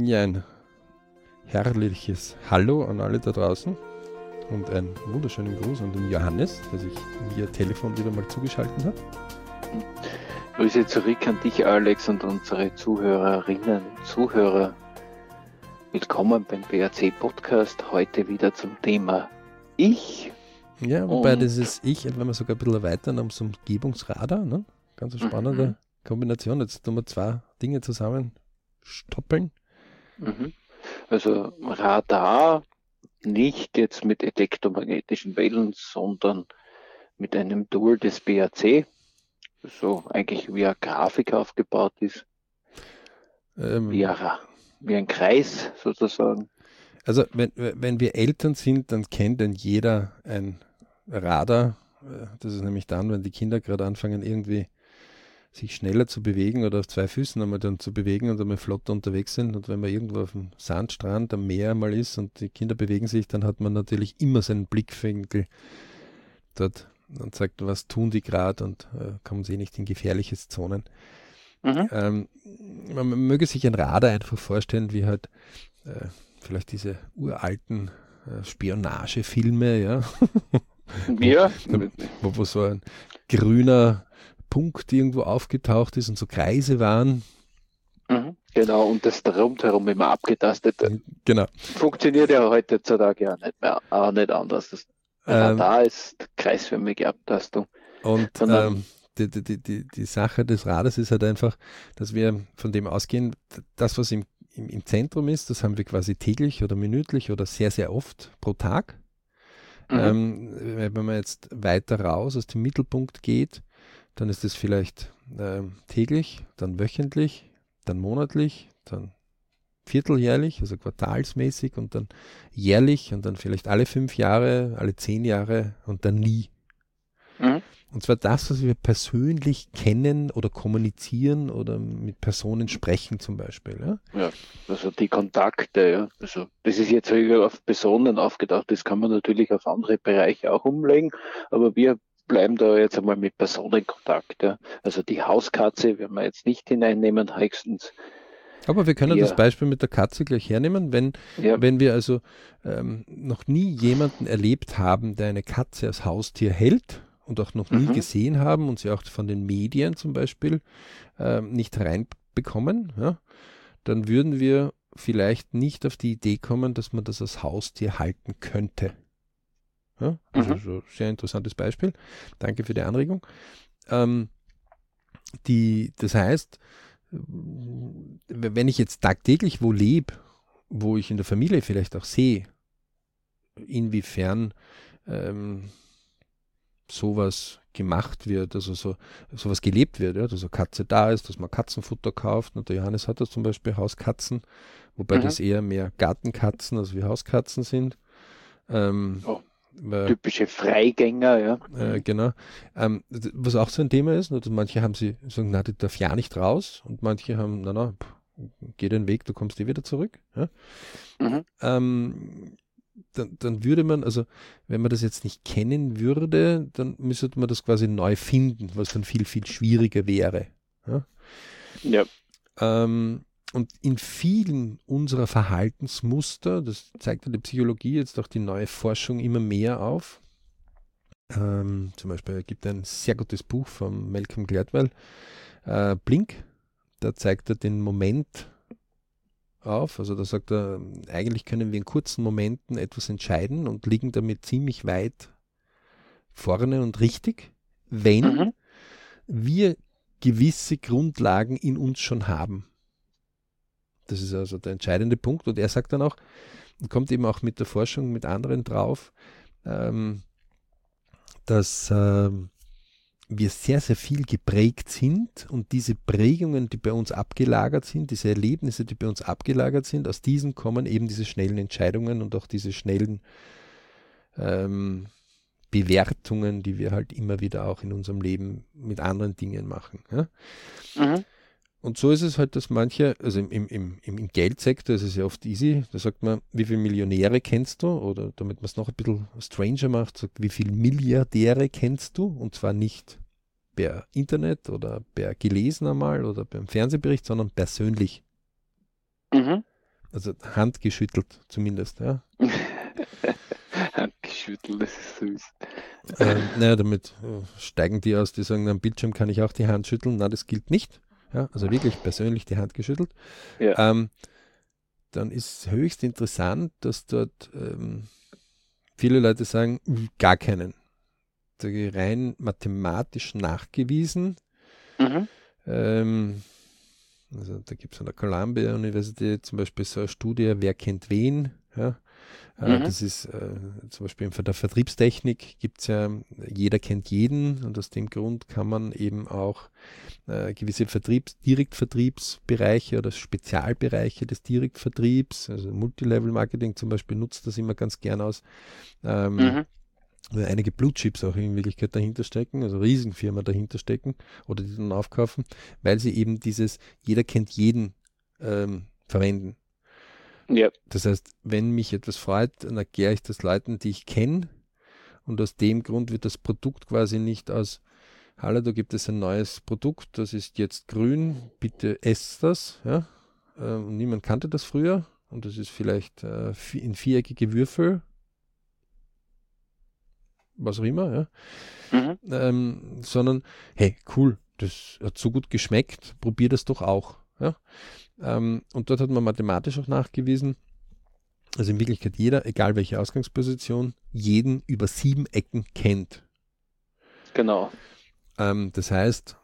Ja, ein herrliches Hallo an alle da draußen und einen wunderschönen Gruß an den Johannes, der sich via Telefon wieder mal zugeschaltet hat. Grüße zurück an dich, Alex, und unsere Zuhörerinnen und Zuhörer. Willkommen beim BRC Podcast. Heute wieder zum Thema Ich. Ja, wobei und dieses Ich, wenn wir sogar ein bisschen erweitern, am Umgebungsradar, ne? ganz eine spannende mhm. Kombination. Jetzt tun wir zwei Dinge zusammen stoppeln. Mhm. Also Radar nicht jetzt mit elektromagnetischen Wellen, sondern mit einem Tool des BAC, so eigentlich wie eine Grafik aufgebaut ist. Ähm, wie, ein, wie ein Kreis sozusagen. Also wenn, wenn wir Eltern sind, dann kennt dann jeder ein Radar. Äh, das ist nämlich dann, wenn die Kinder gerade anfangen, irgendwie sich schneller zu bewegen oder auf zwei Füßen einmal dann zu bewegen und einmal flott unterwegs sind. Und wenn man irgendwo auf dem Sandstrand am Meer mal ist und die Kinder bewegen sich, dann hat man natürlich immer seinen Blickwinkel dort und sagt, was tun die gerade und äh, kommen sie nicht in gefährliche Zonen. Mhm. Ähm, man möge sich ein Radar einfach vorstellen, wie halt äh, vielleicht diese uralten äh, Spionagefilme, ja. Ja. wo, wo so ein grüner Punkt irgendwo aufgetaucht ist und so Kreise waren. Mhm, genau, und das rundherum immer abgetastet. Genau. Funktioniert ja heutzutage ja nicht mehr, auch nicht anders. Das ähm, da ist kreisförmige Abtastung. Und ähm, die, die, die, die Sache des Rades ist halt einfach, dass wir von dem ausgehen, das, was im, im, im Zentrum ist, das haben wir quasi täglich oder minütlich oder sehr, sehr oft pro Tag. Mhm. Ähm, wenn man jetzt weiter raus aus dem Mittelpunkt geht, dann ist es vielleicht äh, täglich, dann wöchentlich, dann monatlich, dann vierteljährlich, also quartalsmäßig und dann jährlich und dann vielleicht alle fünf Jahre, alle zehn Jahre und dann nie. Mhm. Und zwar das, was wir persönlich kennen oder kommunizieren oder mit Personen sprechen zum Beispiel. Ja, ja also die Kontakte, ja. Also das ist jetzt auf Personen aufgedacht, das kann man natürlich auf andere Bereiche auch umlegen, aber wir bleiben da jetzt einmal mit Personenkontakt. Ja. Also die Hauskatze werden wir jetzt nicht hineinnehmen, höchstens. Aber wir können ja. das Beispiel mit der Katze gleich hernehmen, wenn, ja. wenn wir also ähm, noch nie jemanden erlebt haben, der eine Katze als Haustier hält und auch noch nie mhm. gesehen haben und sie auch von den Medien zum Beispiel ähm, nicht reinbekommen, ja, dann würden wir vielleicht nicht auf die Idee kommen, dass man das als Haustier halten könnte. Ja? Also mhm. so sehr interessantes Beispiel. Danke für die Anregung. Ähm, die, das heißt, wenn ich jetzt tagtäglich wo lebe, wo ich in der Familie vielleicht auch sehe, inwiefern ähm, sowas gemacht wird, also so sowas gelebt wird, ja, dass eine Katze da ist, dass man Katzenfutter kauft. Und der Johannes hat das zum Beispiel Hauskatzen, wobei mhm. das eher mehr Gartenkatzen als wie Hauskatzen sind. Ähm, oh. Typische Freigänger, ja. Äh, genau. Ähm, was auch so ein Thema ist, also manche haben sie sagen, na, die darf ja nicht raus und manche haben, na, na, geh den Weg, du kommst eh wieder zurück. Ja? Mhm. Ähm, dann, dann, würde man, also wenn man das jetzt nicht kennen würde, dann müsste man das quasi neu finden, was dann viel, viel schwieriger wäre. Ja. ja. Ähm, und in vielen unserer Verhaltensmuster, das zeigt ja die Psychologie jetzt auch die neue Forschung immer mehr auf. Ähm, zum Beispiel gibt ein sehr gutes Buch von Malcolm Gladwell, äh, Blink. Da zeigt er den Moment auf. Also da sagt er, eigentlich können wir in kurzen Momenten etwas entscheiden und liegen damit ziemlich weit vorne und richtig, wenn mhm. wir gewisse Grundlagen in uns schon haben. Das ist also der entscheidende Punkt. Und er sagt dann auch, kommt eben auch mit der Forschung mit anderen drauf, ähm, dass ähm, wir sehr, sehr viel geprägt sind und diese Prägungen, die bei uns abgelagert sind, diese Erlebnisse, die bei uns abgelagert sind, aus diesen kommen eben diese schnellen Entscheidungen und auch diese schnellen ähm, Bewertungen, die wir halt immer wieder auch in unserem Leben mit anderen Dingen machen. Ja? Mhm. Und so ist es halt, dass manche, also im, im, im, im Geldsektor ist es ja oft easy, da sagt man, wie viele Millionäre kennst du? Oder damit man es noch ein bisschen stranger macht, sagt, wie viele Milliardäre kennst du? Und zwar nicht per Internet oder per gelesen einmal oder beim Fernsehbericht, sondern persönlich. Mhm. Also handgeschüttelt zumindest, ja. handgeschüttelt, das ist süß. Ähm, naja, damit äh, steigen die aus, die sagen, am Bildschirm kann ich auch die Hand schütteln. Na, das gilt nicht. Ja, also wirklich persönlich die Hand geschüttelt. Ja. Ähm, dann ist höchst interessant, dass dort ähm, viele Leute sagen, gar keinen. Rein mathematisch nachgewiesen. Mhm. Ähm, also da gibt es an der Columbia Universität zum Beispiel so eine Studie, wer kennt wen. Ja? Äh, mhm. Das ist äh, zum Beispiel in der Vertriebstechnik gibt es ja, jeder kennt jeden und aus dem Grund kann man eben auch äh, gewisse Vertriebs-, Direktvertriebsbereiche oder Spezialbereiche des Direktvertriebs, also Multilevel-Marketing zum Beispiel nutzt das immer ganz gern aus. Ähm, mhm einige Blue Chips auch in Wirklichkeit dahinter stecken, also Riesenfirmen dahinter stecken oder die dann aufkaufen, weil sie eben dieses jeder kennt jeden ähm, verwenden. Ja. Das heißt, wenn mich etwas freut, dann erkläre ich das Leuten, die ich kenne. Und aus dem Grund wird das Produkt quasi nicht aus, hallo, da gibt es ein neues Produkt, das ist jetzt grün, bitte esst das. Ja? Äh, niemand kannte das früher. Und das ist vielleicht äh, in viereckige Würfel. Was auch immer, ja. Mhm. Ähm, sondern, hey, cool, das hat so gut geschmeckt, probier das doch auch. Ja? Ähm, und dort hat man mathematisch auch nachgewiesen, also in Wirklichkeit jeder, egal welche Ausgangsposition, jeden über sieben Ecken kennt. Genau. Ähm, das heißt,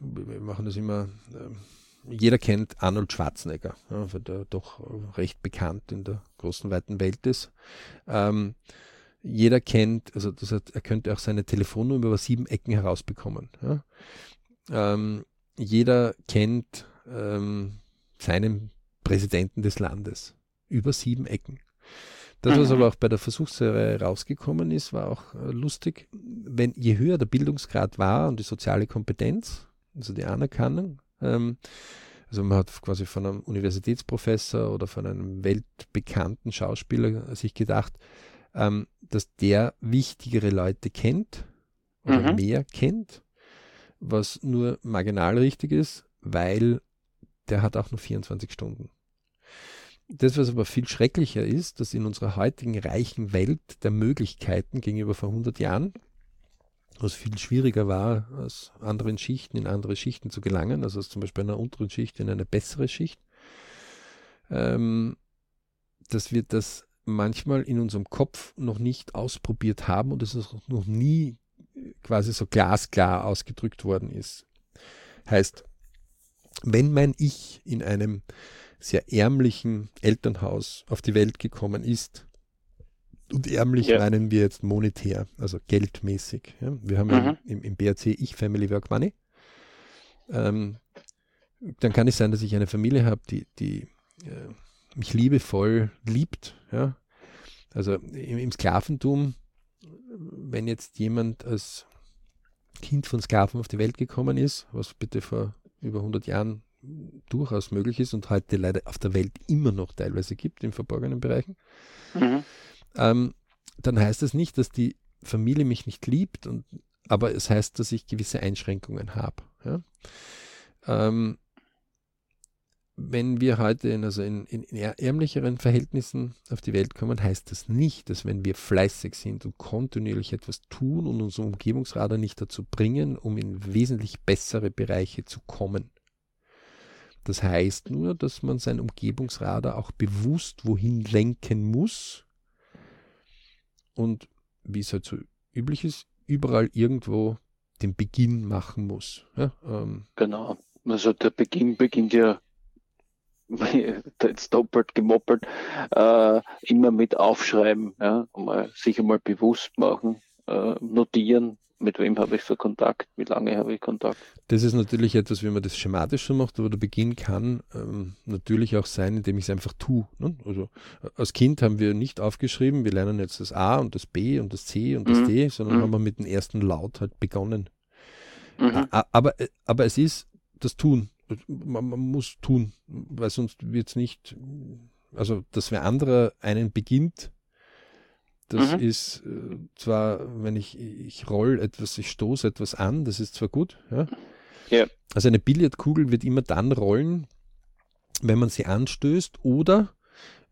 wir machen das immer, äh, jeder kennt Arnold Schwarzenegger, ja, weil der doch recht bekannt in der großen, weiten Welt ist. Ähm, jeder kennt, also das heißt, er könnte auch seine Telefonnummer über sieben Ecken herausbekommen. Ja. Ähm, jeder kennt ähm, seinem Präsidenten des Landes. Über sieben Ecken. Das, was mhm. aber auch bei der Versuchsserie rausgekommen ist, war auch äh, lustig. Wenn je höher der Bildungsgrad war und die soziale Kompetenz, also die Anerkennung, ähm, also man hat quasi von einem Universitätsprofessor oder von einem weltbekannten Schauspieler sich gedacht, ähm, dass der wichtigere Leute kennt oder mhm. mehr kennt, was nur marginal richtig ist, weil der hat auch nur 24 Stunden. Das, was aber viel schrecklicher ist, dass in unserer heutigen reichen Welt der Möglichkeiten gegenüber vor 100 Jahren, was viel schwieriger war, aus anderen Schichten in andere Schichten zu gelangen, also aus zum Beispiel einer unteren Schicht in eine bessere Schicht, ähm, dass wir das manchmal in unserem Kopf noch nicht ausprobiert haben und es noch nie quasi so glasklar ausgedrückt worden ist. Heißt, wenn mein Ich in einem sehr ärmlichen Elternhaus auf die Welt gekommen ist, und ärmlich ja. meinen wir jetzt monetär, also geldmäßig. Ja. Wir haben mhm. im, im, BRC Ich Family Work Money. Ähm, dann kann es sein, dass ich eine Familie habe, die, die äh, mich liebevoll liebt. Ja. Also im, im Sklaventum, wenn jetzt jemand als Kind von Sklaven auf die Welt gekommen ist, was bitte vor über 100 Jahren durchaus möglich ist und heute leider auf der Welt immer noch teilweise gibt in verborgenen Bereichen, mhm. ähm, dann heißt das nicht, dass die Familie mich nicht liebt, und, aber es heißt, dass ich gewisse Einschränkungen habe. Ja? Ähm, wenn wir heute in, also in, in, ärmlicheren Verhältnissen auf die Welt kommen, heißt das nicht, dass wenn wir fleißig sind und kontinuierlich etwas tun und unsere Umgebungsradar nicht dazu bringen, um in wesentlich bessere Bereiche zu kommen. Das heißt nur, dass man sein Umgebungsradar auch bewusst wohin lenken muss und, wie es halt so üblich ist, überall irgendwo den Beginn machen muss. Ja, ähm, genau. Also der Beginn beginnt ja jetzt doppelt gemoppelt, äh, immer mit aufschreiben, ja, mal, sich einmal bewusst machen, äh, notieren, mit wem habe ich so Kontakt, wie lange habe ich Kontakt. Das ist natürlich etwas, wie man das schematisch so macht, aber der Beginn kann ähm, natürlich auch sein, indem ich es einfach tue. Ne? Also als Kind haben wir nicht aufgeschrieben, wir lernen jetzt das A und das B und das C und das mhm. D, sondern mhm. haben wir mit dem ersten Laut halt begonnen. Mhm. Aber, aber es ist das Tun man, man muss tun, weil sonst wird es nicht, also dass wer anderer einen beginnt, das mhm. ist äh, zwar, wenn ich, ich roll etwas, ich stoße etwas an, das ist zwar gut, ja. ja. Also eine Billardkugel wird immer dann rollen, wenn man sie anstößt oder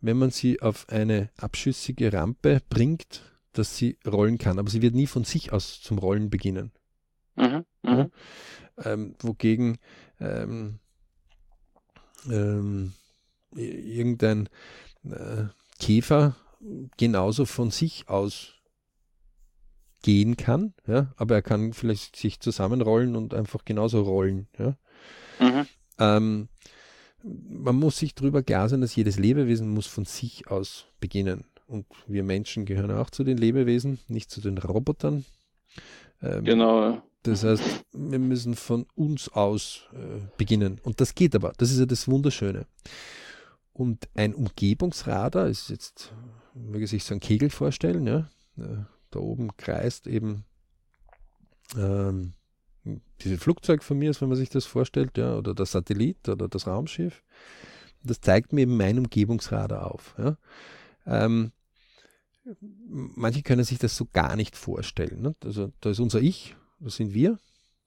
wenn man sie auf eine abschüssige Rampe bringt, dass sie rollen kann. Aber sie wird nie von sich aus zum Rollen beginnen. Mhm, ja? ähm, wogegen ähm, ähm, irgendein äh, Käfer genauso von sich aus gehen kann, ja, aber er kann vielleicht sich zusammenrollen und einfach genauso rollen. Ja. Mhm. Ähm, man muss sich darüber klar sein, dass jedes Lebewesen muss von sich aus beginnen. Und wir Menschen gehören auch zu den Lebewesen, nicht zu den Robotern. Ähm, genau. Das heißt, wir müssen von uns aus äh, beginnen. Und das geht aber. Das ist ja das Wunderschöne. Und ein Umgebungsradar ist jetzt, möge sich so ein Kegel vorstellen, ja. Äh, da oben kreist eben ähm, dieses Flugzeug von mir, wenn man sich das vorstellt, ja, oder das Satellit oder das Raumschiff. Das zeigt mir eben mein Umgebungsradar auf. Ja. Ähm, manche können sich das so gar nicht vorstellen. Ne? Also da ist unser Ich, das sind wir.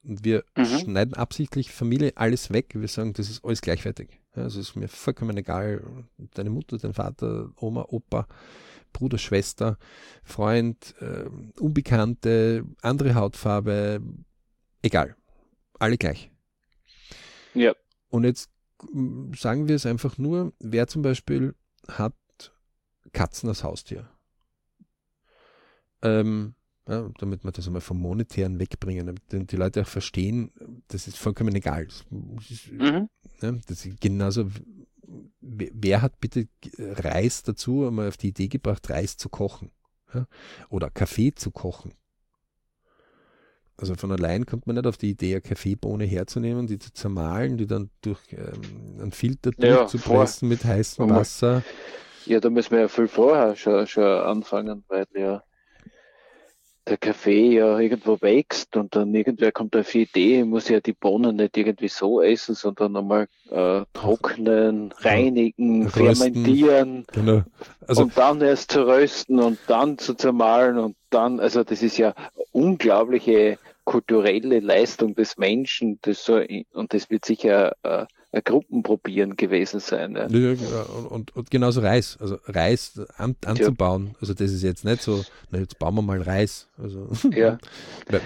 Und wir mhm. schneiden absichtlich Familie alles weg. Wir sagen, das ist alles gleichwertig. Ja, also ist mir vollkommen egal, deine Mutter, dein Vater, Oma, Opa, Bruder, Schwester, Freund, äh, Unbekannte, andere Hautfarbe, egal. Alle gleich. Ja. Und jetzt mm, sagen wir es einfach nur, wer zum Beispiel hat Katzen als Haustier. Ähm, ja, damit wir das einmal vom Monetären wegbringen, damit die Leute auch verstehen, das ist vollkommen egal. Das ist, mhm. ja, das ist genauso, wer hat bitte Reis dazu einmal auf die Idee gebracht, Reis zu kochen? Ja? Oder Kaffee zu kochen? Also von allein kommt man nicht auf die Idee, eine Kaffeebohne herzunehmen, die zu zermahlen, die dann durch ähm, einen Filter durchzupressen mit heißem Wasser. Ja, da müssen wir ja viel vorher schon, schon anfangen, weil ja der Kaffee ja irgendwo wächst und dann irgendwer kommt auf die Idee, muss ja die Bohnen nicht irgendwie so essen, sondern nochmal äh, trocknen, reinigen, Rösten. fermentieren genau. also, und dann erst zu rösten und dann zu zermahlen und dann, also das ist ja unglaubliche kulturelle Leistung des Menschen, das so, und das wird sicher äh, Gruppenprobieren gewesen sein. Ja. ja und, und, und, genauso Reis, also Reis an, anzubauen, ja. also das ist jetzt nicht so, na jetzt bauen wir mal Reis. Also ja.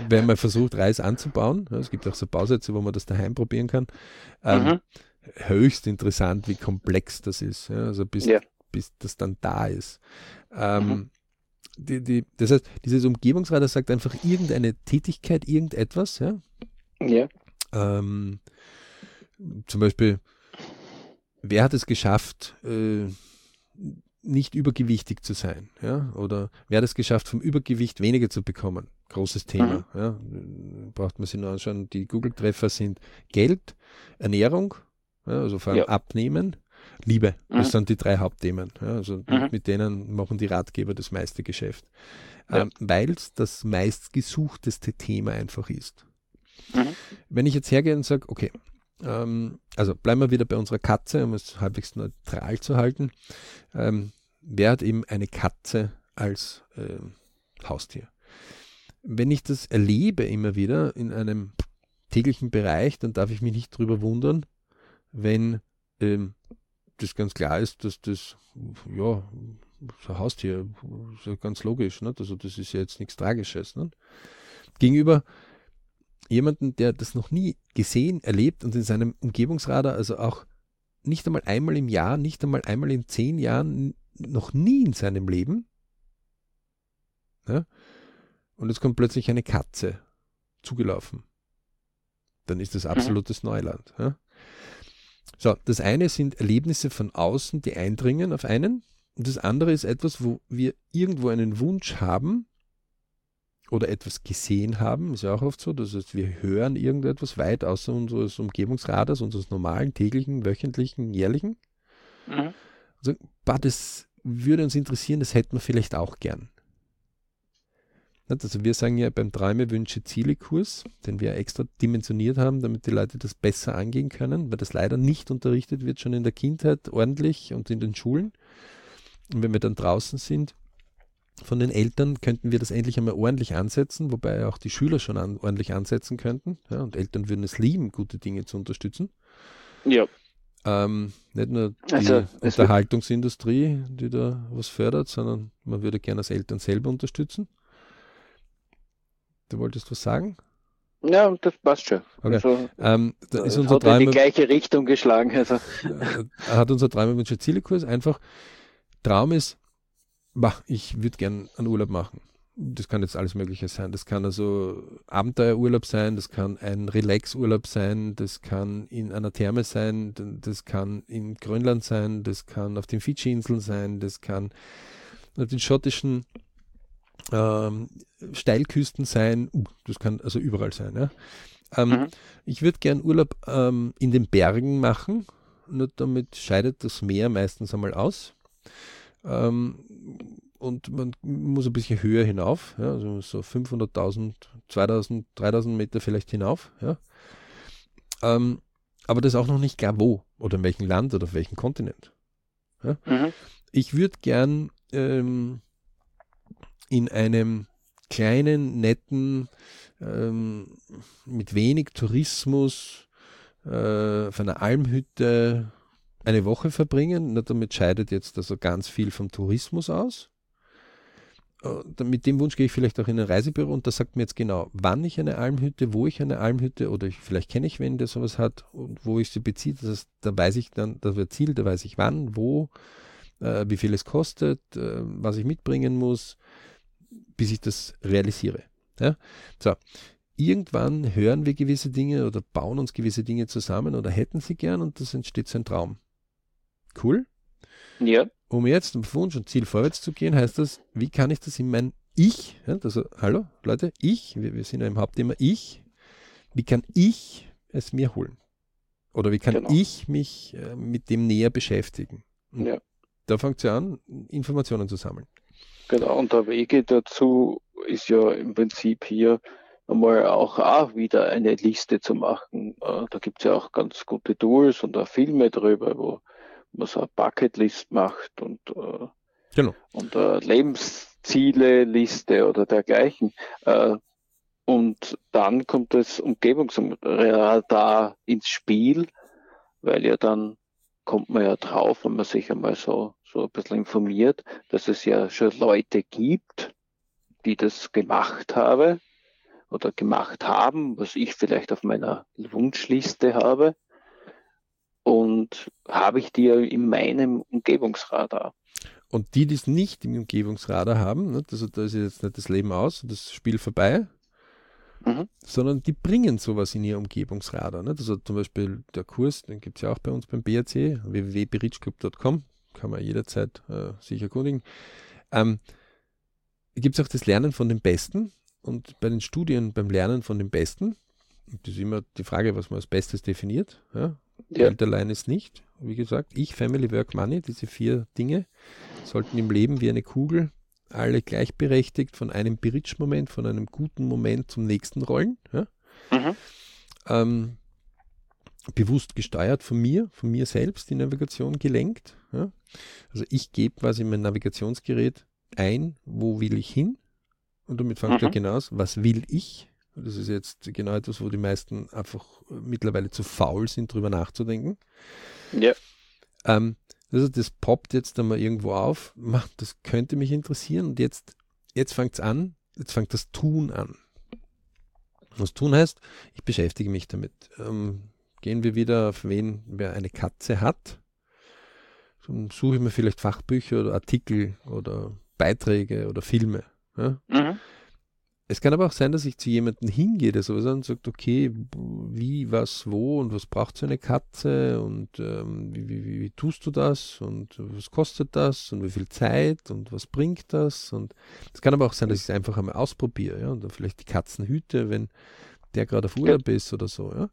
wenn man versucht, Reis anzubauen, es gibt auch so Bausätze, wo man das daheim probieren kann, ähm, mhm. höchst interessant, wie komplex das ist, also bis, bis das dann da ist. Ähm, mhm. Die, die, das heißt, dieses Umgebungsradar sagt einfach irgendeine Tätigkeit, irgendetwas, ja. Ja. Ähm, zum Beispiel, wer hat es geschafft, äh, nicht übergewichtig zu sein? Ja? Oder wer hat es geschafft, vom Übergewicht weniger zu bekommen? Großes Thema. Mhm. Ja? Braucht man sich nur anschauen. Die Google-Treffer sind Geld, Ernährung, ja, also vor allem ja. Abnehmen, Liebe. Mhm. Das sind die drei Hauptthemen. Ja? Also mhm. mit denen machen die Ratgeber das meiste Geschäft. Ähm, Weil es das meistgesuchteste Thema einfach ist. Mhm. Wenn ich jetzt hergehe und sage, okay, ähm, also bleiben wir wieder bei unserer Katze, um es halbwegs neutral zu halten. Ähm, wer hat eben eine Katze als äh, Haustier? Wenn ich das erlebe immer wieder in einem täglichen Bereich, dann darf ich mich nicht darüber wundern, wenn ähm, das ganz klar ist, dass das, ja, so Haustier, ja ganz logisch, nicht? also das ist ja jetzt nichts Tragisches. Nicht? Gegenüber jemanden, der das noch nie gesehen, erlebt und in seinem Umgebungsradar, also auch nicht einmal einmal im Jahr, nicht einmal einmal in zehn Jahren, noch nie in seinem Leben. Ja? Und jetzt kommt plötzlich eine Katze zugelaufen. Dann ist das mhm. absolutes. Neuland. Ja? So, das eine sind Erlebnisse von außen, die eindringen auf einen. Und das andere ist etwas, wo wir irgendwo einen Wunsch haben, oder etwas gesehen haben, ist ja auch oft so, das heißt, wir hören irgendetwas weit außer unseres Umgebungsradars, unseres normalen, täglichen, wöchentlichen, jährlichen. Mhm. Also, bah, das würde uns interessieren, das hätten wir vielleicht auch gern. Also wir sagen ja beim Träume, Wünsche, Ziele-Kurs, den wir extra dimensioniert haben, damit die Leute das besser angehen können, weil das leider nicht unterrichtet wird, schon in der Kindheit ordentlich und in den Schulen. Und wenn wir dann draußen sind, von den Eltern könnten wir das endlich einmal ordentlich ansetzen, wobei auch die Schüler schon an, ordentlich ansetzen könnten. Ja, und Eltern würden es lieben, gute Dinge zu unterstützen. Ja. Ähm, nicht nur die also, Unterhaltungsindustrie, die da was fördert, sondern man würde gerne als Eltern selber unterstützen. Du wolltest was sagen? Ja, das passt schon. Okay. Also, ähm, da ist unser hat Träume, in die gleiche Richtung geschlagen. Also. hat unser Träume Wünsche Zielekurs einfach. Traum ist, bah, ich würde gern einen Urlaub machen. Das kann jetzt alles Mögliche sein. Das kann also Abenteuerurlaub sein, das kann ein Relaxurlaub sein, das kann in einer Therme sein, das kann in Grönland sein, das kann auf den Fidschi-Inseln sein, das kann auf den schottischen ähm, Steilküsten sein, uh, das kann also überall sein. Ja? Ähm, mhm. Ich würde gern Urlaub ähm, in den Bergen machen, nur damit scheidet das Meer meistens einmal aus. Ähm, und man muss ein bisschen höher hinauf, ja, also so 500.000, 2000, 3000 Meter vielleicht hinauf. Ja. Ähm, aber das ist auch noch nicht klar wo oder in welchem Land oder auf welchem Kontinent. Ja. Mhm. Ich würde gern ähm, in einem kleinen, netten, ähm, mit wenig Tourismus, äh, auf einer Almhütte eine Woche verbringen. Na, damit scheidet jetzt also ganz viel vom Tourismus aus. Äh, mit dem Wunsch gehe ich vielleicht auch in ein Reisebüro und das sagt mir jetzt genau, wann ich eine Almhütte, wo ich eine Almhütte oder ich, vielleicht kenne ich wen, der sowas hat und wo ich sie beziehe. Das heißt, da weiß ich dann, das wird Ziel, da weiß ich wann, wo, äh, wie viel es kostet, äh, was ich mitbringen muss, bis ich das realisiere. Ja? So, irgendwann hören wir gewisse Dinge oder bauen uns gewisse Dinge zusammen oder hätten sie gern und das entsteht so ein Traum. Cool? Ja. Um jetzt um Wunsch und Ziel vorwärts zu gehen, heißt das, wie kann ich das in mein Ich, ja, also hallo Leute, ich, wir, wir sind ja im Hauptthema Ich, wie kann ich es mir holen? Oder wie kann genau. ich mich äh, mit dem näher beschäftigen? ja. Da fängt es ja an, Informationen zu sammeln. Genau, und der Wege dazu ist ja im Prinzip hier einmal auch, auch wieder eine Liste zu machen. Äh, da gibt es ja auch ganz gute Tools und auch Filme drüber, wo man so eine Bucketlist macht und, äh, genau. und eine Lebensziele-Liste oder dergleichen. Äh, und dann kommt das Umgebungsradar ins Spiel, weil ja dann kommt man ja drauf, wenn man sich einmal so so ein bisschen informiert, dass es ja schon Leute gibt, die das gemacht habe oder gemacht haben, was ich vielleicht auf meiner Wunschliste habe. Und habe ich die ja in meinem Umgebungsradar. Und die, die es nicht im Umgebungsradar haben, ne, also da ist jetzt nicht das Leben aus und das Spiel vorbei, mhm. sondern die bringen sowas in ihr Umgebungsradar. Ne? Also zum Beispiel der Kurs, den gibt es ja auch bei uns beim BRC, www.berichclub.com, kann man jederzeit äh, sich erkundigen. Ähm, Gibt es auch das Lernen von den Besten und bei den Studien beim Lernen von den Besten, das ist immer die Frage, was man als Bestes definiert. Ja? Ja. Geld allein ist nicht. Wie gesagt, ich, Family, Work, Money, diese vier Dinge sollten im Leben wie eine Kugel alle gleichberechtigt von einem Bridge-Moment, von einem guten Moment zum nächsten rollen. Ja? Mhm. Ähm, bewusst gesteuert von mir, von mir selbst die Navigation gelenkt. Ja? Also ich gebe quasi mein Navigationsgerät ein, wo will ich hin? Und damit fängt mhm. er genau aus, was will ich? Das ist jetzt genau etwas, wo die meisten einfach mittlerweile zu faul sind, drüber nachzudenken. Ja. Ähm, also das poppt jetzt einmal irgendwo auf, das könnte mich interessieren und jetzt, jetzt fängt es an, jetzt fängt das Tun an. Was tun heißt, ich beschäftige mich damit. Ähm, gehen wir wieder auf wen, wer eine Katze hat. Dann suche ich mir vielleicht Fachbücher oder Artikel oder Beiträge oder Filme. Ja? Mhm. Es kann aber auch sein, dass ich zu jemandem hingehe, der sowas und sagt, okay, wie, was, wo und was braucht so eine Katze und ähm, wie, wie, wie, wie, tust du das und was kostet das und wie viel Zeit und was bringt das? Und es kann aber auch sein, dass ich es einfach einmal ausprobiere ja, und dann vielleicht die Katzen hüte, wenn der gerade auf Urlaub ist oder so, ja?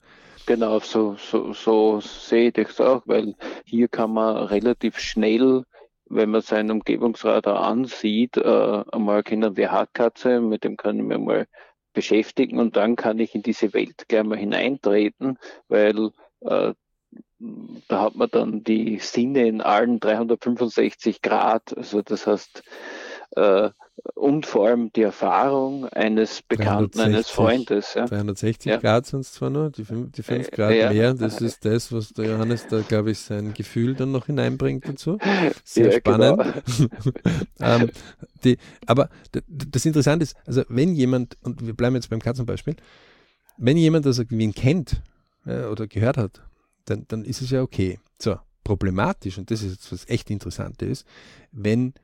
Genau, so, so, so sehe ich das auch, weil hier kann man relativ schnell, wenn man seinen Umgebungsradar ansieht, äh, einmal erkennen, wer hat Katze, mit dem kann ich mich mal beschäftigen und dann kann ich in diese Welt gleich mal hineintreten, weil äh, da hat man dann die Sinne in allen 365 Grad. Also das heißt, äh, und vor allem die Erfahrung eines Bekannten, 360, eines Freundes. Ja. 360 ja. Grad sind es zwar nur, die 5, die 5 Grad ja. mehr, das ist das, was der Johannes da, glaube ich, sein Gefühl dann noch hineinbringt dazu. Sehr ja, spannend. Genau. ähm, die, aber das Interessante ist, also wenn jemand, und wir bleiben jetzt beim Katzenbeispiel, wenn jemand das irgendwie kennt äh, oder gehört hat, dann, dann ist es ja okay. So, problematisch, und das ist jetzt was echt Interessantes ist, wenn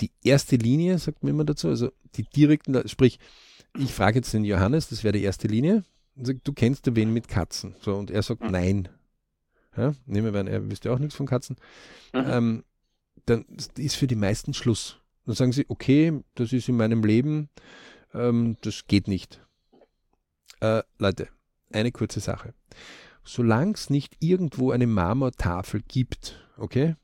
die erste Linie, sagt man immer dazu, also die direkten, sprich, ich frage jetzt den Johannes, das wäre die erste Linie, und sagt, du kennst du wen mit Katzen? So, und er sagt mhm. nein. Ja, nehmen wir an, er wüsste auch nichts von Katzen. Mhm. Ähm, dann ist für die meisten Schluss. Dann sagen sie, okay, das ist in meinem Leben, ähm, das geht nicht. Äh, Leute, eine kurze Sache. Solange es nicht irgendwo eine Marmortafel gibt, okay,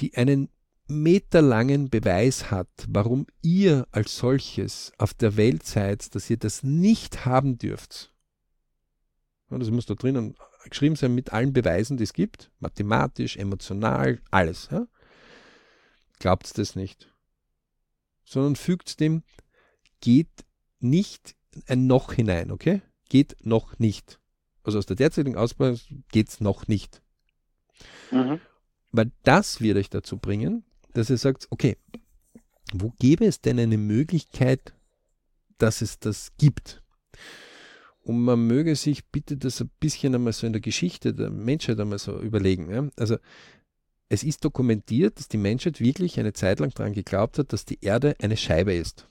die einen meterlangen Beweis hat, warum ihr als solches auf der Welt seid, dass ihr das nicht haben dürft. Das muss da drinnen geschrieben sein mit allen Beweisen, die es gibt, mathematisch, emotional, alles. Ja? Glaubt das nicht. Sondern fügt dem, geht nicht ein noch hinein, okay? Geht noch nicht. Also aus der derzeitigen Ausbau geht es noch nicht. Mhm. Weil das wird euch dazu bringen, dass ihr sagt, okay, wo gäbe es denn eine Möglichkeit, dass es das gibt? Und man möge sich bitte das ein bisschen einmal so in der Geschichte der Menschheit einmal so überlegen. Ja? Also es ist dokumentiert, dass die Menschheit wirklich eine Zeit lang daran geglaubt hat, dass die Erde eine Scheibe ist.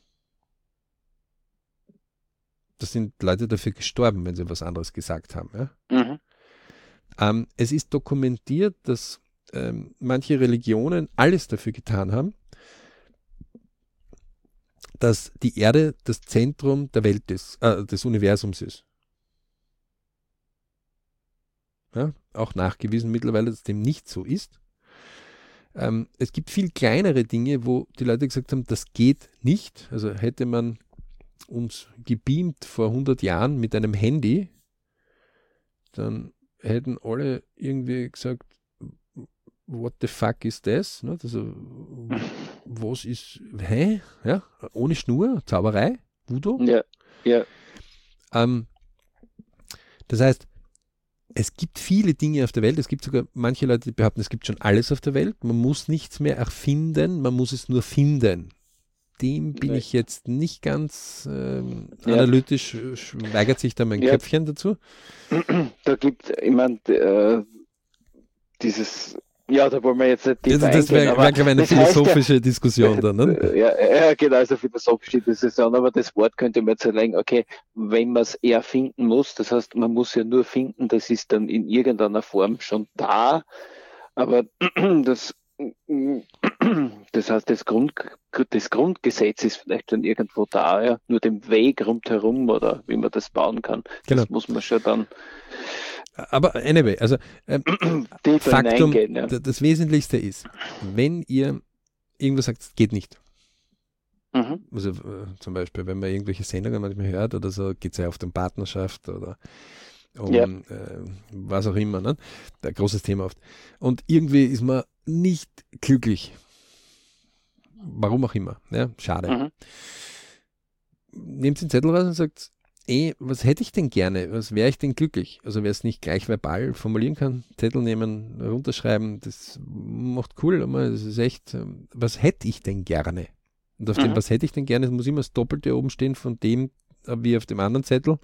Da sind Leute dafür gestorben, wenn sie was anderes gesagt haben. Ja? Mhm. Ähm, es ist dokumentiert, dass ähm, manche Religionen alles dafür getan haben, dass die Erde das Zentrum der Welt ist, äh, des Universums ist. Ja, auch nachgewiesen mittlerweile, dass dem nicht so ist. Ähm, es gibt viel kleinere Dinge, wo die Leute gesagt haben, das geht nicht. Also hätte man uns gebeamt vor 100 Jahren mit einem Handy, dann hätten alle irgendwie gesagt, what the fuck ist das? Also, was ist, hä? Ja, ohne Schnur, Zauberei, Voodoo? Ja, ja. Ähm, das heißt, es gibt viele Dinge auf der Welt. Es gibt sogar manche Leute, die behaupten, es gibt schon alles auf der Welt. Man muss nichts mehr erfinden, man muss es nur finden dem bin ich jetzt nicht ganz ähm, ja. analytisch, weigert sich da mein ja. Köpfchen dazu. Da gibt es jemand, äh, dieses, ja, da wollen wir jetzt nicht Das, das wäre wär, eine philosophische ja, Diskussion dann, ne? Ja, ja, genau, also philosophische Diskussion, aber das Wort könnte man jetzt sagen, okay, wenn man es erfinden muss, das heißt, man muss ja nur finden, das ist dann in irgendeiner Form schon da, aber das das heißt, das, Grund, das Grundgesetz ist vielleicht schon irgendwo da, ja. Nur den Weg rundherum oder wie man das bauen kann. Genau. Das muss man schon dann. Aber anyway, also ähm, Faktum, ja. das Wesentlichste ist, wenn ihr irgendwas sagt, geht nicht. Mhm. Also äh, zum Beispiel, wenn man irgendwelche Sendungen manchmal hört oder so, geht es ja oft um Partnerschaft oder um ja. äh, was auch immer. Ne? Ein großes Thema oft. Und irgendwie ist man nicht glücklich. Warum auch immer. Ja, schade. Mhm. Nehmt den Zettel raus und sagt, ey, was hätte ich denn gerne? Was wäre ich denn glücklich? Also wer es nicht gleich verbal formulieren kann, Zettel nehmen, runterschreiben, das macht cool, aber das ist echt, ähm, was hätte ich denn gerne? Und auf mhm. dem, was hätte ich denn gerne, muss immer das Doppelte oben stehen von dem, äh, wie auf dem anderen Zettel,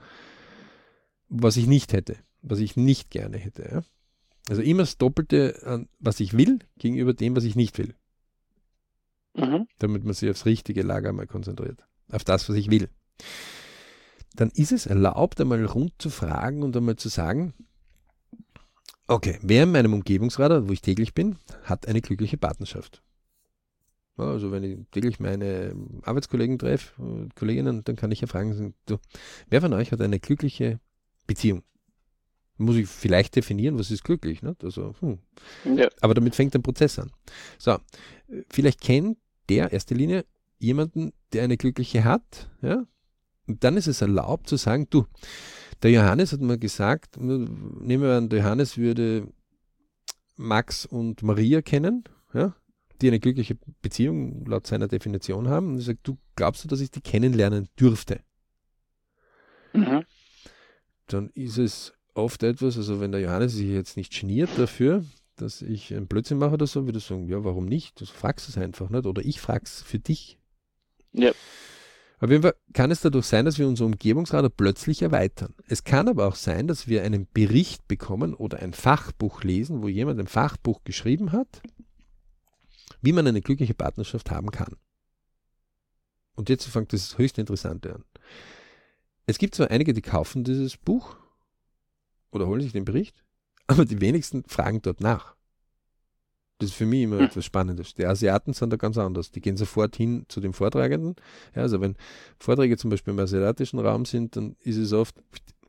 was ich nicht hätte, was ich nicht gerne hätte. Ja? Also immer das Doppelte an was ich will gegenüber dem, was ich nicht will. Mhm. Damit man sich aufs richtige Lager mal konzentriert. Auf das, was ich will. Dann ist es erlaubt, einmal rund zu fragen und einmal zu sagen, okay, wer in meinem Umgebungsradar, wo ich täglich bin, hat eine glückliche Partnerschaft. Also wenn ich täglich meine Arbeitskollegen treffe, Kolleginnen, dann kann ich ja fragen, du, wer von euch hat eine glückliche Beziehung? muss ich vielleicht definieren, was ist glücklich. Ne? Also, hm. ja. Aber damit fängt ein Prozess an. So, vielleicht kennt der erste Linie jemanden, der eine glückliche hat, ja, und dann ist es erlaubt zu sagen, du, der Johannes hat mal gesagt, nehmen wir an, der Johannes würde Max und Maria kennen, ja, die eine glückliche Beziehung laut seiner Definition haben. Und ich sage, du glaubst du, dass ich die kennenlernen dürfte? Mhm. Dann ist es oft etwas, also wenn der Johannes sich jetzt nicht geniert dafür, dass ich einen Blödsinn mache oder so, würde ich sagen, ja, warum nicht? Du fragst es einfach nicht oder ich frage es für dich. Ja. Auf jeden Fall kann es dadurch sein, dass wir unser Umgebungsradar plötzlich erweitern. Es kann aber auch sein, dass wir einen Bericht bekommen oder ein Fachbuch lesen, wo jemand ein Fachbuch geschrieben hat, wie man eine glückliche Partnerschaft haben kann. Und jetzt fängt das höchst Interessante an. Es gibt zwar einige, die kaufen dieses Buch oder holen sich den Bericht, aber die wenigsten fragen dort nach. Das ist für mich immer hm. etwas Spannendes. Die Asiaten sind da ganz anders. Die gehen sofort hin zu dem Vortragenden. Ja, also wenn Vorträge zum Beispiel im asiatischen Raum sind, dann ist es oft,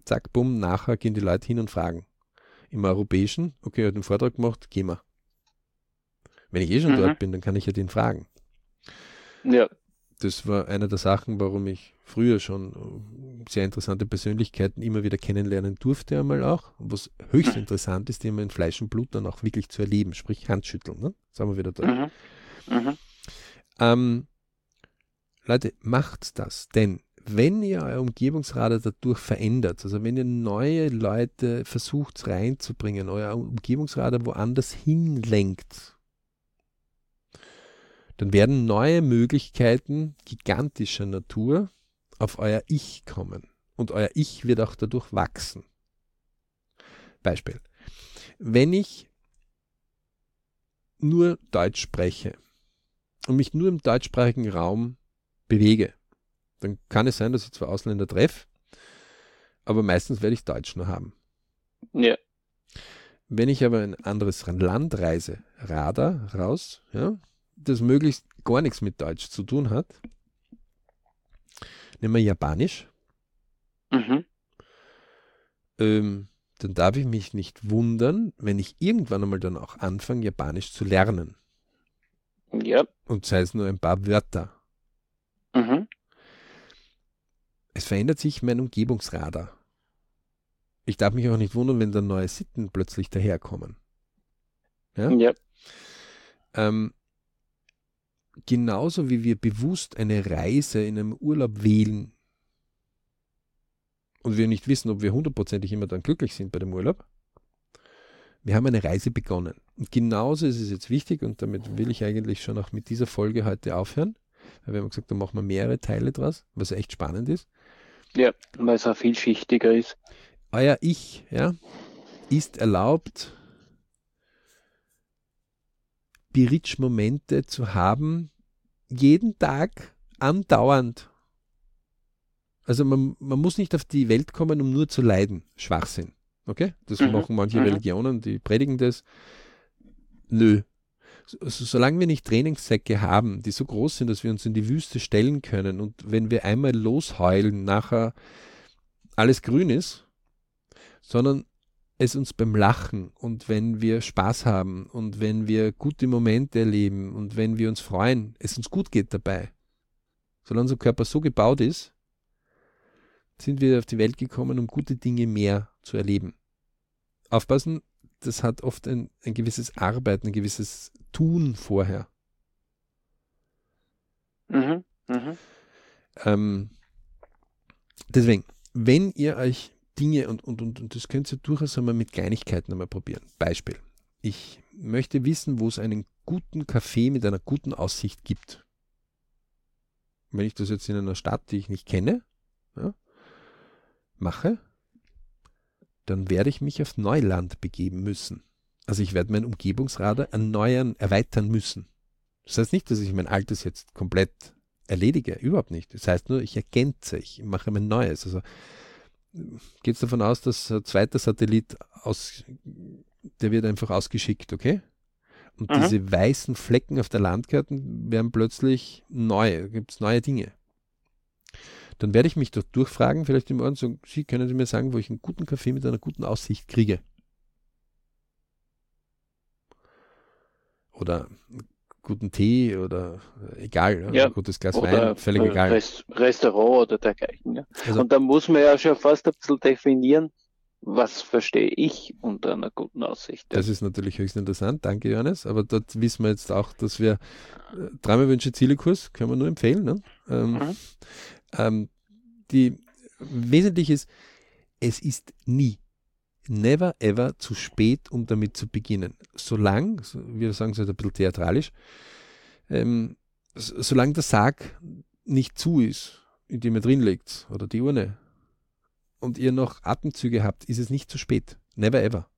zack, bumm, nachher gehen die Leute hin und fragen. Im europäischen, okay, er hat einen Vortrag gemacht, gehen wir. Wenn ich eh schon mhm. dort bin, dann kann ich ja den fragen. Ja das war eine der Sachen, warum ich früher schon sehr interessante Persönlichkeiten immer wieder kennenlernen durfte, einmal auch. Was höchst mhm. interessant ist, die immer in Fleisch und Blut dann auch wirklich zu erleben, sprich Handschütteln. Ne? Sagen wir wieder da. Mhm. Mhm. Ähm, Leute, macht das, denn wenn ihr euer Umgebungsradar dadurch verändert, also wenn ihr neue Leute versucht reinzubringen, euer Umgebungsradar woanders hinlenkt, dann werden neue Möglichkeiten gigantischer Natur auf euer Ich kommen. Und euer Ich wird auch dadurch wachsen. Beispiel. Wenn ich nur Deutsch spreche und mich nur im deutschsprachigen Raum bewege, dann kann es sein, dass ich zwar Ausländer treffe, aber meistens werde ich Deutsch nur haben. Ja. Wenn ich aber ein anderes Land reise, Radar raus, ja, das möglichst gar nichts mit Deutsch zu tun hat. Nehmen wir Japanisch. Mhm. Ähm, dann darf ich mich nicht wundern, wenn ich irgendwann einmal dann auch anfange, Japanisch zu lernen. Ja. Und sei es nur ein paar Wörter. Mhm. Es verändert sich mein Umgebungsradar. Ich darf mich auch nicht wundern, wenn dann neue Sitten plötzlich daherkommen. Ja. ja. Ähm, genauso wie wir bewusst eine Reise in einem Urlaub wählen und wir nicht wissen, ob wir hundertprozentig immer dann glücklich sind bei dem Urlaub, wir haben eine Reise begonnen. Und genauso ist es jetzt wichtig, und damit will ich eigentlich schon auch mit dieser Folge heute aufhören, weil wir haben gesagt, da machen wir mehrere Teile draus, was echt spannend ist. Ja, weil es auch vielschichtiger ist. Euer Ich, ja, ist erlaubt, Biritsch-Momente zu haben, jeden Tag andauernd. Also man, man muss nicht auf die Welt kommen, um nur zu leiden. Schwachsinn. Okay? Das mhm. machen manche mhm. Religionen, die predigen das. Nö. So, solange wir nicht Trainingssäcke haben, die so groß sind, dass wir uns in die Wüste stellen können und wenn wir einmal losheulen, nachher alles grün ist, sondern es uns beim Lachen und wenn wir Spaß haben und wenn wir gute Momente erleben und wenn wir uns freuen, es uns gut geht dabei. Solange unser Körper so gebaut ist, sind wir auf die Welt gekommen, um gute Dinge mehr zu erleben. Aufpassen, das hat oft ein, ein gewisses Arbeiten, ein gewisses Tun vorher. Mhm, mh. ähm, deswegen, wenn ihr euch Dinge und, und, und, und das könnt ihr durchaus einmal mit Kleinigkeiten einmal probieren. Beispiel. Ich möchte wissen, wo es einen guten Café mit einer guten Aussicht gibt. Wenn ich das jetzt in einer Stadt, die ich nicht kenne, ja, mache, dann werde ich mich auf Neuland begeben müssen. Also ich werde mein Umgebungsradar erneuern, erweitern müssen. Das heißt nicht, dass ich mein altes jetzt komplett erledige, überhaupt nicht. Das heißt nur, ich ergänze, ich mache mein neues. Also geht es davon aus, dass ein zweiter Satellit aus, der wird einfach ausgeschickt, okay? Und mhm. diese weißen Flecken auf der Landkarte werden plötzlich neu, gibt es neue Dinge. Dann werde ich mich dort durchfragen, vielleicht im Morgen sagen, Sie können Sie mir sagen, wo ich einen guten Kaffee mit einer guten Aussicht kriege. Oder guten Tee oder egal, ja, ein gutes Glas Wein, völlig egal. Rest Restaurant oder dergleichen. Ja. Also, und da muss man ja schon fast ein bisschen definieren, was verstehe ich unter einer guten Aussicht. Das ist natürlich höchst interessant, danke Johannes, aber dort wissen wir jetzt auch, dass wir äh, dreimal Wünsche Zielekurs, können wir nur empfehlen. Ne? Ähm, mhm. ähm, die wesentlich ist, es ist nie, never ever zu spät, um damit zu beginnen. Solange, wir sagen es halt ein bisschen theatralisch, ähm, solange der Sarg nicht zu ist, in dem ihr drin liegt, oder die Urne, und ihr noch Atemzüge habt, ist es nicht zu spät. Never ever.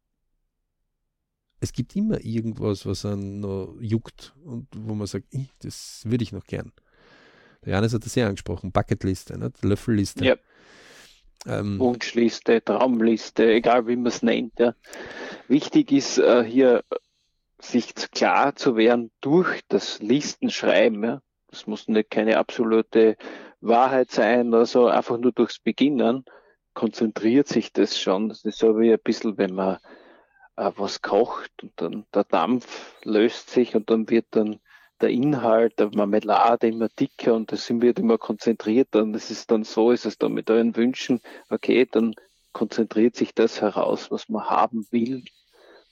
Es gibt immer irgendwas, was einen noch juckt und wo man sagt, das würde ich noch gern. Der Janis hat das sehr angesprochen, Bucketliste, ne? Löffelliste. Ja. Ähm, Wunschliste, Traumliste, egal wie man es nennt. Ja. Wichtig ist äh, hier sich klar zu werden durch das Listenschreiben. Ja. Das muss nicht keine absolute Wahrheit sein oder so, einfach nur durchs Beginnen konzentriert sich das schon. Das ist so wie ein bisschen, wenn man äh, was kocht und dann der Dampf löst sich und dann wird dann der Inhalt der Marmelade immer dicker und das wird immer konzentrierter und es ist dann so, ist es dann mit euren Wünschen, okay, dann konzentriert sich das heraus, was man haben will,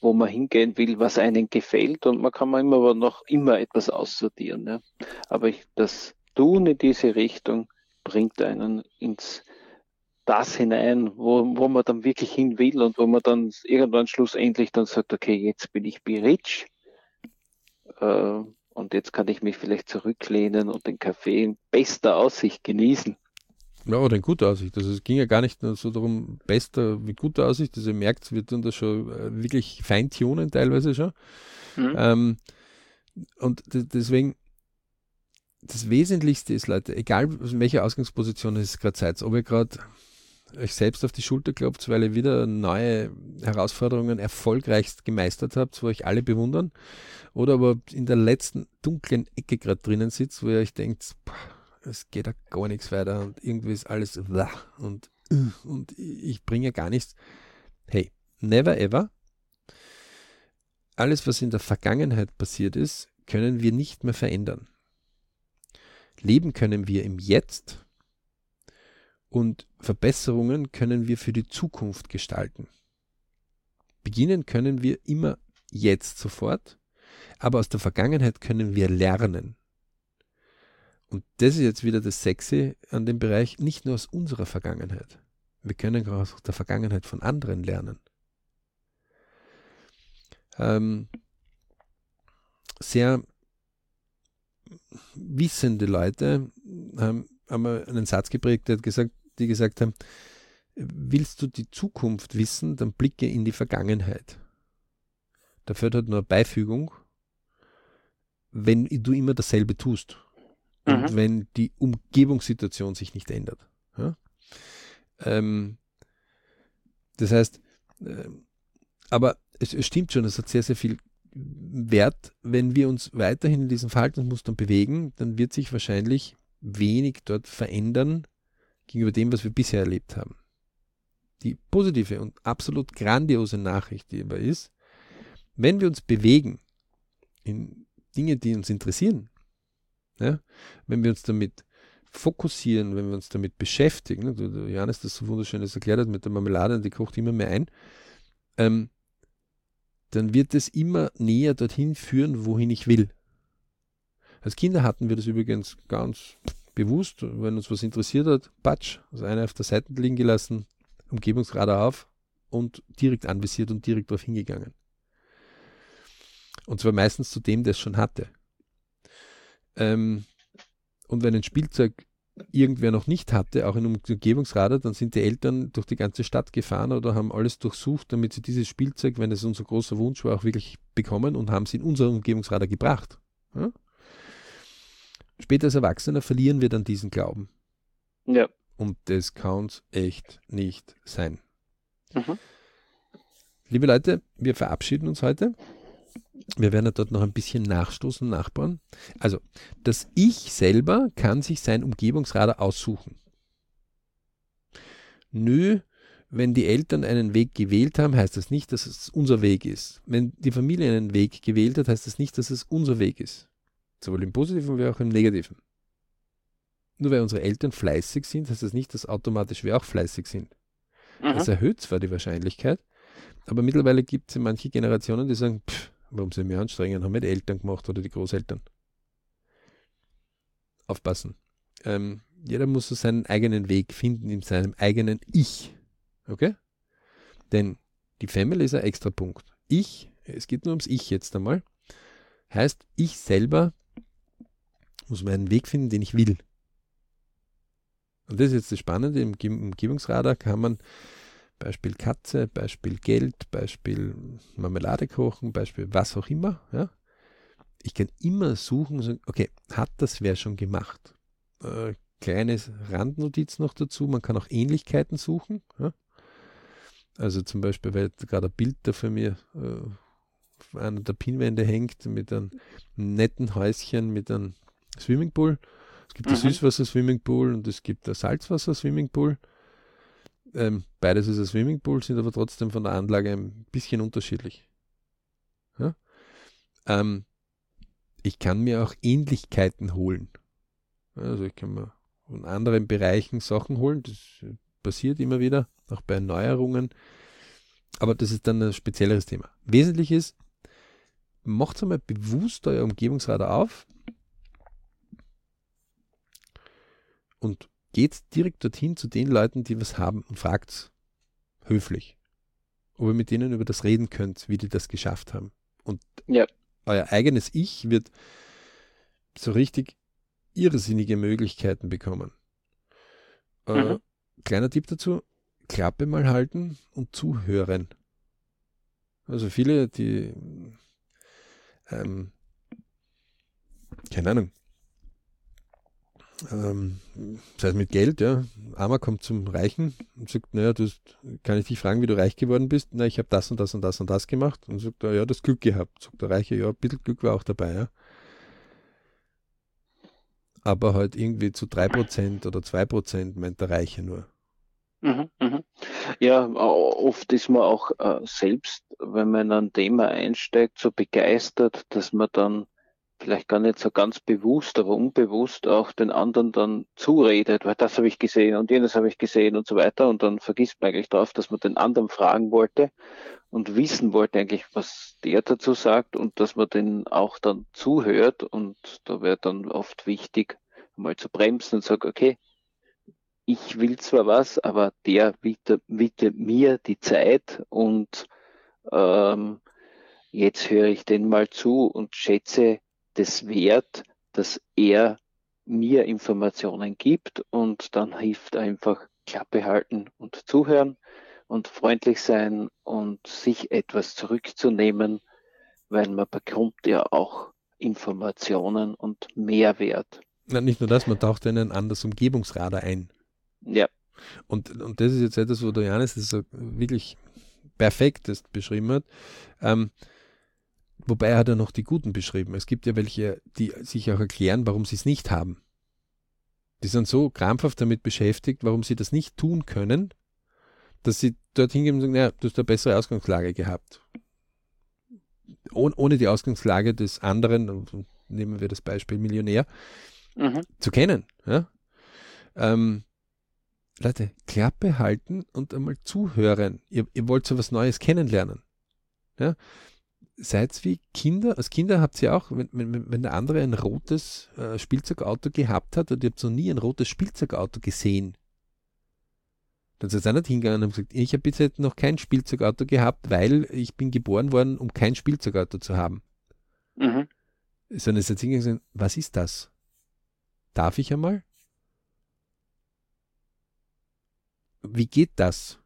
wo man hingehen will, was einen gefällt und man kann man immer noch immer etwas aussortieren. Ja. Aber ich, das Tun in diese Richtung bringt einen ins das hinein, wo, wo man dann wirklich hin will und wo man dann irgendwann schlussendlich dann sagt, okay, jetzt bin ich rich äh, und jetzt kann ich mich vielleicht zurücklehnen und den Kaffee in bester Aussicht genießen. Ja, oder in guter Aussicht. Also es ging ja gar nicht nur so darum, bester wie guter Aussicht. Also ihr merkt, wir tun das schon äh, wirklich feintunen teilweise schon. Mhm. Ähm, und deswegen, das Wesentlichste ist, Leute, egal in welcher Ausgangsposition es gerade seid, ob ihr gerade euch selbst auf die Schulter klopft, weil ihr wieder neue Herausforderungen erfolgreichst gemeistert habt, wo euch alle bewundern, oder aber in der letzten dunklen Ecke gerade drinnen sitzt, wo ihr euch denkt, es geht da gar nichts weiter und irgendwie ist alles und, und ich bringe gar nichts. Hey, never ever. Alles, was in der Vergangenheit passiert ist, können wir nicht mehr verändern. Leben können wir im Jetzt und Verbesserungen können wir für die Zukunft gestalten. Beginnen können wir immer jetzt sofort, aber aus der Vergangenheit können wir lernen. Und das ist jetzt wieder das Sexy an dem Bereich, nicht nur aus unserer Vergangenheit. Wir können auch aus der Vergangenheit von anderen lernen. Ähm, sehr wissende Leute haben, haben einen Satz geprägt, der hat gesagt, die gesagt haben, willst du die Zukunft wissen, dann blicke in die Vergangenheit. Da halt nur eine Beifügung, wenn du immer dasselbe tust und mhm. wenn die Umgebungssituation sich nicht ändert. Ja? Ähm, das heißt, äh, aber es, es, stimmt schon, es hat sehr, sehr viel Wert. Wenn wir uns weiterhin in diesen Verhaltensmustern bewegen, dann wird sich wahrscheinlich wenig dort verändern, gegenüber dem, was wir bisher erlebt haben. Die positive und absolut grandiose Nachricht die aber ist, wenn wir uns bewegen in Dinge, die uns interessieren, ja, wenn wir uns damit fokussieren, wenn wir uns damit beschäftigen, ne, Johannes das so wunderschönes erklärt hat mit der Marmelade, die kocht immer mehr ein, ähm, dann wird es immer näher dorthin führen, wohin ich will. Als Kinder hatten wir das übrigens ganz bewusst, wenn uns was interessiert hat, patsch, also eine auf der Seite liegen gelassen, Umgebungsradar auf und direkt anvisiert und direkt darauf hingegangen. Und zwar meistens zu dem, der es schon hatte. Ähm, und wenn ein Spielzeug irgendwer noch nicht hatte, auch in Umgebungsradar, dann sind die Eltern durch die ganze Stadt gefahren oder haben alles durchsucht, damit sie dieses Spielzeug, wenn es unser großer Wunsch war, auch wirklich bekommen und haben sie in unser Umgebungsradar gebracht. Später als Erwachsener verlieren wir dann diesen Glauben. Ja. Und das kann es echt nicht sein. Mhm. Liebe Leute, wir verabschieden uns heute. Wir werden ja dort noch ein bisschen nachstoßen, nachbauen. Also, das Ich selber kann sich sein Umgebungsradar aussuchen. Nö, wenn die Eltern einen Weg gewählt haben, heißt das nicht, dass es unser Weg ist. Wenn die Familie einen Weg gewählt hat, heißt das nicht, dass es unser Weg ist. Sowohl im Positiven wie auch im Negativen. Nur weil unsere Eltern fleißig sind, heißt das nicht, dass automatisch wir auch fleißig sind. Mhm. Das erhöht zwar die Wahrscheinlichkeit, aber mittlerweile gibt es manche Generationen, die sagen, pff, warum sie mich anstrengen, haben wir die Eltern gemacht oder die Großeltern. Aufpassen. Ähm, jeder muss so seinen eigenen Weg finden in seinem eigenen Ich. Okay? Denn die Family ist ein extra Punkt. Ich, es geht nur ums Ich jetzt einmal, heißt, ich selber muss meinen Weg finden, den ich will. Und das ist jetzt das Spannende, im Umgebungsradar kann man Beispiel Katze, Beispiel Geld, Beispiel Marmelade kochen, Beispiel was auch immer. Ja? Ich kann immer suchen okay, hat das wer schon gemacht? Äh, kleines Randnotiz noch dazu, man kann auch Ähnlichkeiten suchen. Ja? Also zum Beispiel, weil gerade ein Bild da für mir äh, einer der Pinwände hängt mit einem netten Häuschen, mit einem Swimmingpool. Es gibt mhm. ein Süßwasser-Swimmingpool und es gibt ein Salzwasser-Swimmingpool. Ähm, beides ist ein Swimmingpool, sind aber trotzdem von der Anlage ein bisschen unterschiedlich. Ja? Ähm, ich kann mir auch Ähnlichkeiten holen. Also ich kann mir von anderen Bereichen Sachen holen. Das passiert immer wieder, auch bei Erneuerungen. Aber das ist dann ein spezielleres Thema. Wesentlich ist, macht einmal bewusst euer Umgebungsradar auf und geht direkt dorthin zu den Leuten, die was haben und fragt höflich, ob ihr mit denen über das reden könnt, wie die das geschafft haben. Und ja. euer eigenes Ich wird so richtig irrsinnige Möglichkeiten bekommen. Äh, mhm. kleiner Tipp dazu, Klappe mal halten und zuhören. Also viele, die ähm, keine Ahnung, ähm, das heißt mit Geld, ja. Armer kommt zum Reichen und sagt, naja, du kann ich dich fragen, wie du reich geworden bist? Na, ich habe das und das und das und das gemacht. Und sagt er, ja, das Glück gehabt. Sagt der Reiche, ja, ein bisschen Glück war auch dabei, ja. Aber halt irgendwie zu 3% oder 2% meint der Reiche nur. Mhm, mhm. Ja, oft ist man auch äh, selbst, wenn man in ein Thema einsteigt, so begeistert, dass man dann vielleicht gar nicht so ganz bewusst, aber unbewusst auch den anderen dann zuredet, weil das habe ich gesehen und jenes habe ich gesehen und so weiter. Und dann vergisst man eigentlich darauf, dass man den anderen fragen wollte und wissen wollte eigentlich, was der dazu sagt und dass man den auch dann zuhört. Und da wäre dann oft wichtig, mal zu bremsen und sagen, okay, ich will zwar was, aber der bietet, bietet mir die Zeit und ähm, jetzt höre ich den mal zu und schätze das wert, dass er mir Informationen gibt und dann hilft einfach Klappe halten und zuhören und freundlich sein und sich etwas zurückzunehmen, weil man bekommt ja auch Informationen und Mehrwert. Na, nicht nur das, man taucht in ein anderes Umgebungsradar ein. Ja. Und, und das ist jetzt etwas, wo Janis das so wirklich perfektest beschrieben hat. Ähm, Wobei er hat ja noch die Guten beschrieben. Es gibt ja welche, die sich auch erklären, warum sie es nicht haben. Die sind so krampfhaft damit beschäftigt, warum sie das nicht tun können, dass sie dorthin gehen und sagen, naja, du hast eine bessere Ausgangslage gehabt. Oh, ohne die Ausgangslage des anderen, nehmen wir das Beispiel Millionär, mhm. zu kennen. Ja? Ähm, Leute, Klappe halten und einmal zuhören. Ihr, ihr wollt so was Neues kennenlernen. Ja? Seid wie Kinder, als Kinder habt ihr auch, wenn, wenn, wenn der andere ein rotes äh, Spielzeugauto gehabt hat und ihr habt noch nie ein rotes Spielzeugauto gesehen, dann seid ihr nicht hingegangen und gesagt, ich habe bis jetzt noch kein Spielzeugauto gehabt, weil ich bin geboren worden, um kein Spielzeugauto zu haben. Mhm. Sondern ihr seid hingegangen und gesagt, was ist das? Darf ich einmal? Wie geht das?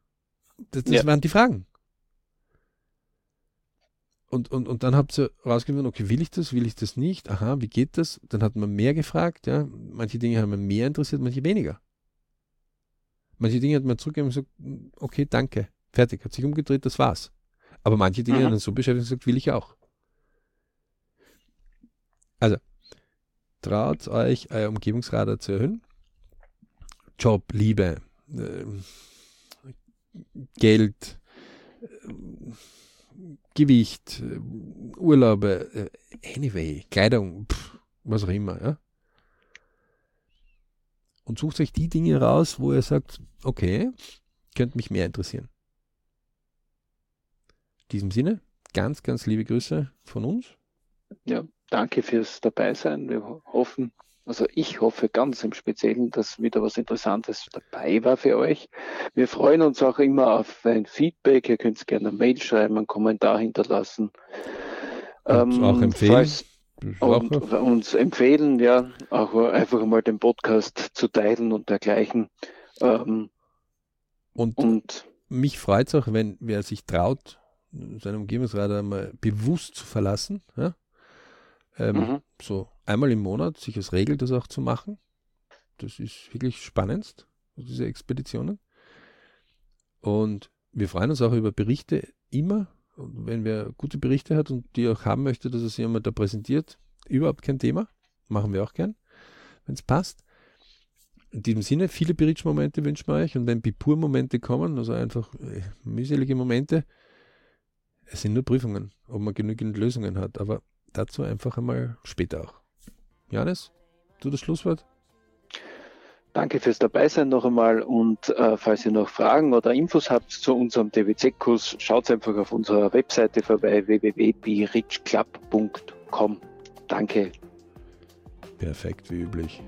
Das, das ja. waren die Fragen. Und, und, und dann habt ihr rausgefunden, okay, will ich das, will ich das nicht? Aha, wie geht das? Dann hat man mehr gefragt, ja. Manche Dinge haben man mehr interessiert, manche weniger. Manche Dinge hat man zurückgegeben und gesagt, okay, danke, fertig, hat sich umgedreht, das war's. Aber manche Dinge mhm. hat man so beschäftigt und gesagt, will ich auch. Also, traut euch, euer Umgebungsradar zu erhöhen. Job, Liebe, äh, Geld, äh, Gewicht, Urlaube, äh, anyway, Kleidung, pff, was auch immer, ja. Und sucht euch die Dinge raus, wo ihr sagt, okay, könnte mich mehr interessieren. In diesem Sinne, ganz, ganz liebe Grüße von uns. Ja, danke fürs Dabeisein. Wir hoffen, also ich hoffe ganz im Speziellen, dass wieder was Interessantes dabei war für euch. Wir freuen uns auch immer auf ein Feedback. Ihr könnt gerne eine Mail schreiben, einen Kommentar hinterlassen. Und ähm, auch empfehlen. Und uns empfehlen, ja, auch einfach mal den Podcast zu teilen und dergleichen. Ähm, und, und, mich freut es auch, wenn wer sich traut, seinen Umgebungsradar mal bewusst zu verlassen. Ja? Ähm, mhm. So einmal im Monat sich als Regel das auch zu machen. Das ist wirklich spannendst, diese Expeditionen. Und wir freuen uns auch über Berichte immer. Und wenn wer gute Berichte hat und die auch haben möchte, dass er sie einmal da präsentiert, überhaupt kein Thema. Machen wir auch gern, wenn es passt. In diesem Sinne, viele Bridge-Momente wünschen wir euch. Und wenn Bipur-Momente kommen, also einfach äh, mühselige Momente, es sind nur Prüfungen, ob man genügend Lösungen hat. Aber dazu einfach einmal später auch. Janis, du das Schlusswort? Danke fürs Dabeisein noch einmal und äh, falls ihr noch Fragen oder Infos habt zu unserem DWZ-Kurs, schaut einfach auf unserer Webseite vorbei www.birichclub.com. Danke. Perfekt, wie üblich.